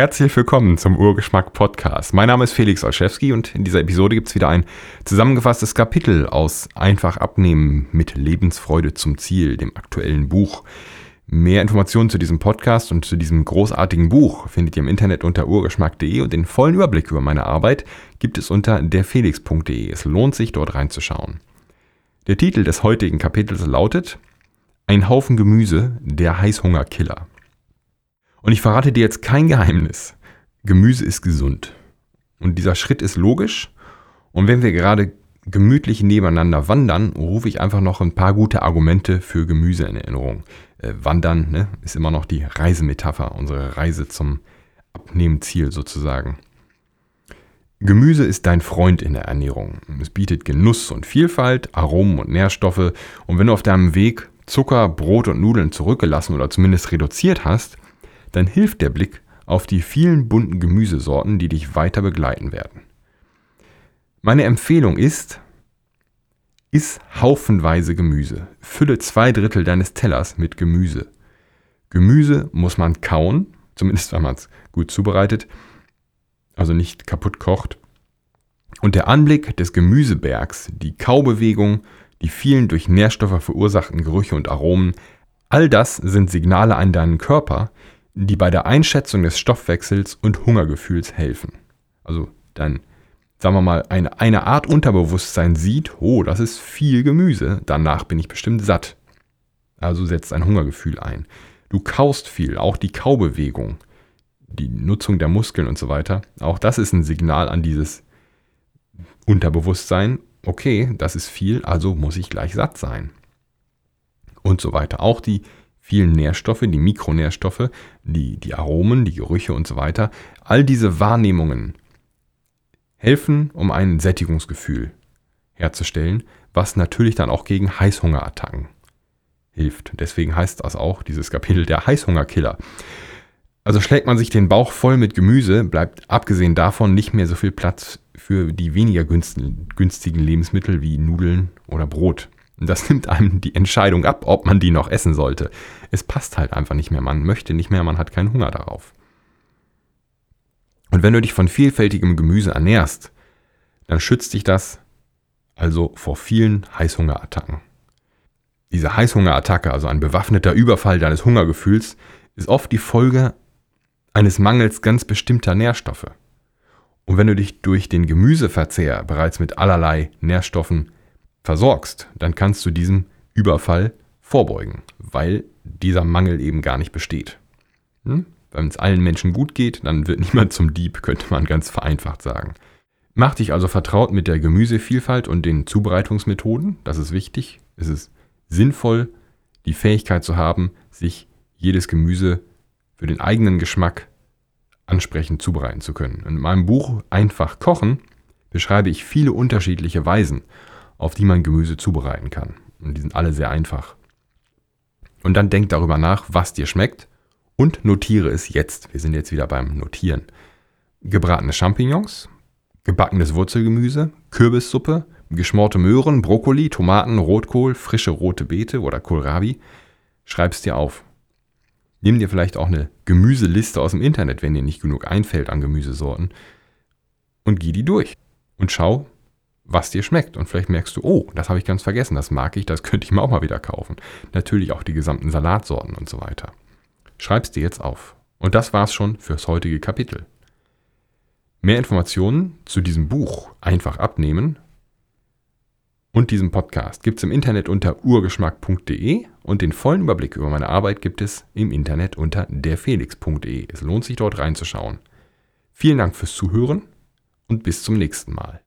Herzlich willkommen zum Urgeschmack Podcast. Mein Name ist Felix Olszewski und in dieser Episode gibt es wieder ein zusammengefasstes Kapitel aus Einfach abnehmen mit Lebensfreude zum Ziel, dem aktuellen Buch. Mehr Informationen zu diesem Podcast und zu diesem großartigen Buch findet ihr im Internet unter urgeschmack.de und den vollen Überblick über meine Arbeit gibt es unter derfelix.de. Es lohnt sich dort reinzuschauen. Der Titel des heutigen Kapitels lautet Ein Haufen Gemüse, der Heißhungerkiller. Und ich verrate dir jetzt kein Geheimnis. Gemüse ist gesund. Und dieser Schritt ist logisch. Und wenn wir gerade gemütlich nebeneinander wandern, rufe ich einfach noch ein paar gute Argumente für Gemüse in Erinnerung. Äh, wandern ne, ist immer noch die Reisemetapher, unsere Reise zum Abnehmziel sozusagen. Gemüse ist dein Freund in der Ernährung. Es bietet Genuss und Vielfalt, Aromen und Nährstoffe. Und wenn du auf deinem Weg Zucker, Brot und Nudeln zurückgelassen oder zumindest reduziert hast, dann hilft der Blick auf die vielen bunten Gemüsesorten, die dich weiter begleiten werden. Meine Empfehlung ist, iss haufenweise Gemüse. Fülle zwei Drittel deines Tellers mit Gemüse. Gemüse muss man kauen, zumindest wenn man es gut zubereitet, also nicht kaputt kocht. Und der Anblick des Gemüsebergs, die Kaubewegung, die vielen durch Nährstoffe verursachten Gerüche und Aromen, all das sind Signale an deinen Körper, die bei der Einschätzung des Stoffwechsels und Hungergefühls helfen. Also dann, sagen wir mal, eine, eine Art Unterbewusstsein sieht, oh, das ist viel Gemüse, danach bin ich bestimmt satt. Also setzt ein Hungergefühl ein. Du kaust viel, auch die Kaubewegung, die Nutzung der Muskeln und so weiter. Auch das ist ein Signal an dieses Unterbewusstsein. Okay, das ist viel, also muss ich gleich satt sein. Und so weiter. Auch die vielen Nährstoffe, die Mikronährstoffe, die, die Aromen, die Gerüche und so weiter. All diese Wahrnehmungen helfen, um ein Sättigungsgefühl herzustellen, was natürlich dann auch gegen Heißhungerattacken hilft. Deswegen heißt das auch dieses Kapitel der Heißhungerkiller. Also schlägt man sich den Bauch voll mit Gemüse, bleibt abgesehen davon nicht mehr so viel Platz für die weniger günstigen Lebensmittel wie Nudeln oder Brot. Das nimmt einem die Entscheidung ab, ob man die noch essen sollte. Es passt halt einfach nicht mehr. Man möchte nicht mehr, man hat keinen Hunger darauf. Und wenn du dich von vielfältigem Gemüse ernährst, dann schützt dich das also vor vielen Heißhungerattacken. Diese Heißhungerattacke, also ein bewaffneter Überfall deines Hungergefühls, ist oft die Folge eines Mangels ganz bestimmter Nährstoffe. Und wenn du dich durch den Gemüseverzehr bereits mit allerlei Nährstoffen versorgst, dann kannst du diesem Überfall vorbeugen, weil dieser Mangel eben gar nicht besteht. Hm? Wenn es allen Menschen gut geht, dann wird niemand zum Dieb, könnte man ganz vereinfacht sagen. Mach dich also vertraut mit der Gemüsevielfalt und den Zubereitungsmethoden, das ist wichtig. Es ist sinnvoll, die Fähigkeit zu haben, sich jedes Gemüse für den eigenen Geschmack ansprechend zubereiten zu können. In meinem Buch Einfach kochen beschreibe ich viele unterschiedliche Weisen, auf die man Gemüse zubereiten kann. Und die sind alle sehr einfach. Und dann denk darüber nach, was dir schmeckt und notiere es jetzt. Wir sind jetzt wieder beim Notieren. Gebratene Champignons, gebackenes Wurzelgemüse, Kürbissuppe, geschmorte Möhren, Brokkoli, Tomaten, Rotkohl, frische rote Beete oder Kohlrabi. Schreib's dir auf. Nimm dir vielleicht auch eine Gemüseliste aus dem Internet, wenn dir nicht genug einfällt an Gemüsesorten und geh die durch und schau, was dir schmeckt. Und vielleicht merkst du, oh, das habe ich ganz vergessen, das mag ich, das könnte ich mir auch mal wieder kaufen. Natürlich auch die gesamten Salatsorten und so weiter. Schreib's dir jetzt auf. Und das war's schon fürs heutige Kapitel. Mehr Informationen zu diesem Buch einfach abnehmen und diesem Podcast gibt es im Internet unter urgeschmack.de und den vollen Überblick über meine Arbeit gibt es im Internet unter derfelix.de. Es lohnt sich dort reinzuschauen. Vielen Dank fürs Zuhören und bis zum nächsten Mal.